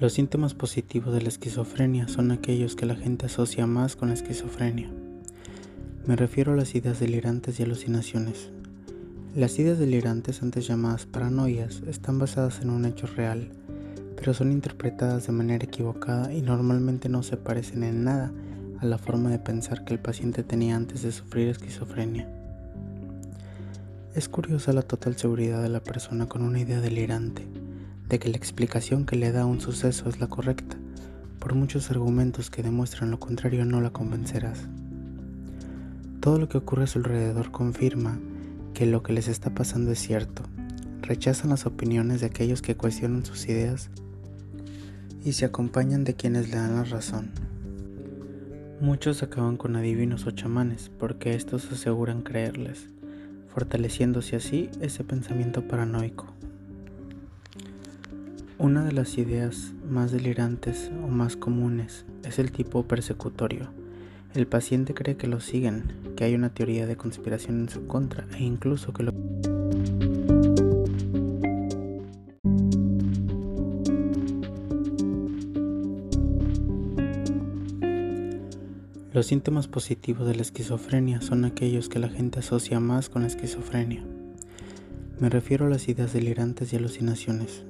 Los síntomas positivos de la esquizofrenia son aquellos que la gente asocia más con la esquizofrenia. Me refiero a las ideas delirantes y alucinaciones. Las ideas delirantes, antes llamadas paranoias, están basadas en un hecho real, pero son interpretadas de manera equivocada y normalmente no se parecen en nada a la forma de pensar que el paciente tenía antes de sufrir esquizofrenia. Es curiosa la total seguridad de la persona con una idea delirante de que la explicación que le da un suceso es la correcta, por muchos argumentos que demuestran lo contrario no la convencerás. Todo lo que ocurre a su alrededor confirma que lo que les está pasando es cierto. Rechazan las opiniones de aquellos que cuestionan sus ideas y se acompañan de quienes le dan la razón. Muchos acaban con adivinos o chamanes porque estos aseguran creerles, fortaleciéndose así ese pensamiento paranoico. Una de las ideas más delirantes o más comunes es el tipo persecutorio. El paciente cree que lo siguen, que hay una teoría de conspiración en su contra e incluso que lo... Los síntomas positivos de la esquizofrenia son aquellos que la gente asocia más con la esquizofrenia. Me refiero a las ideas delirantes y alucinaciones,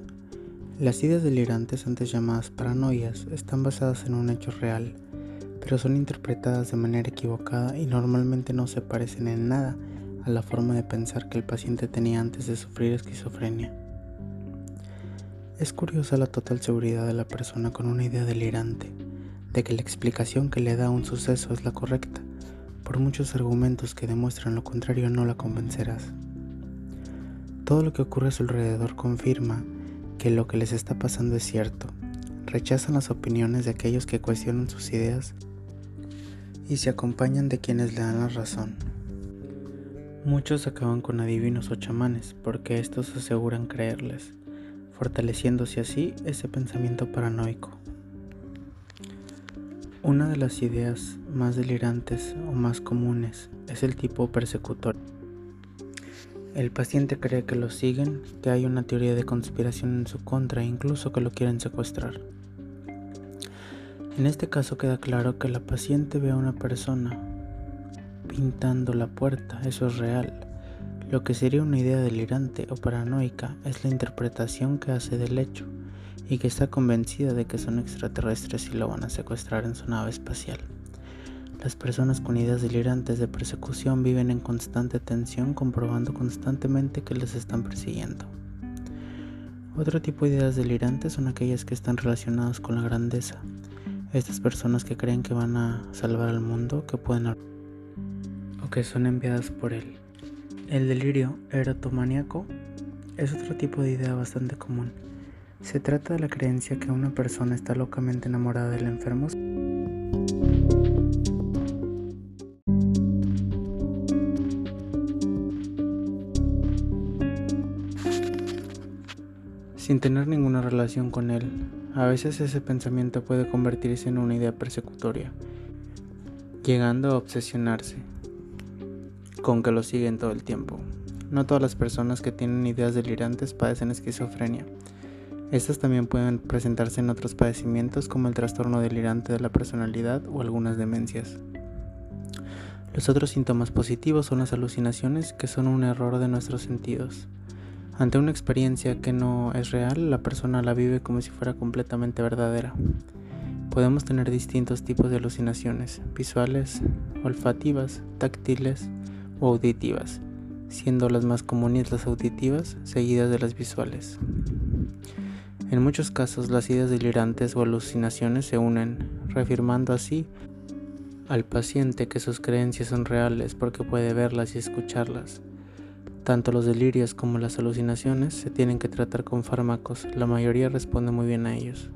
las ideas delirantes, antes llamadas paranoias, están basadas en un hecho real, pero son interpretadas de manera equivocada y normalmente no se parecen en nada a la forma de pensar que el paciente tenía antes de sufrir esquizofrenia. Es curiosa la total seguridad de la persona con una idea delirante, de que la explicación que le da un suceso es la correcta, por muchos argumentos que demuestran lo contrario no la convencerás. Todo lo que ocurre a su alrededor confirma que lo que les está pasando es cierto. Rechazan las opiniones de aquellos que cuestionan sus ideas y se acompañan de quienes le dan la razón. Muchos acaban con adivinos o chamanes porque estos aseguran creerles, fortaleciéndose así ese pensamiento paranoico. Una de las ideas más delirantes o más comunes es el tipo persecutorio. El paciente cree que lo siguen, que hay una teoría de conspiración en su contra e incluso que lo quieren secuestrar. En este caso queda claro que la paciente ve a una persona pintando la puerta, eso es real. Lo que sería una idea delirante o paranoica es la interpretación que hace del hecho y que está convencida de que son extraterrestres y lo van a secuestrar en su nave espacial. Las personas con ideas delirantes de persecución viven en constante tensión comprobando constantemente que les están persiguiendo. Otro tipo de ideas delirantes son aquellas que están relacionadas con la grandeza. Estas personas que creen que van a salvar al mundo, que pueden o que son enviadas por él. El delirio erotomaníaco es otro tipo de idea bastante común. Se trata de la creencia que una persona está locamente enamorada del enfermo. sin tener ninguna relación con él. A veces ese pensamiento puede convertirse en una idea persecutoria, llegando a obsesionarse con que lo siguen todo el tiempo. No todas las personas que tienen ideas delirantes padecen esquizofrenia. Estas también pueden presentarse en otros padecimientos como el trastorno delirante de la personalidad o algunas demencias. Los otros síntomas positivos son las alucinaciones que son un error de nuestros sentidos. Ante una experiencia que no es real, la persona la vive como si fuera completamente verdadera. Podemos tener distintos tipos de alucinaciones, visuales, olfativas, táctiles o auditivas, siendo las más comunes las auditivas, seguidas de las visuales. En muchos casos las ideas delirantes o alucinaciones se unen, reafirmando así al paciente que sus creencias son reales porque puede verlas y escucharlas. Tanto los delirios como las alucinaciones se tienen que tratar con fármacos, la mayoría responde muy bien a ellos.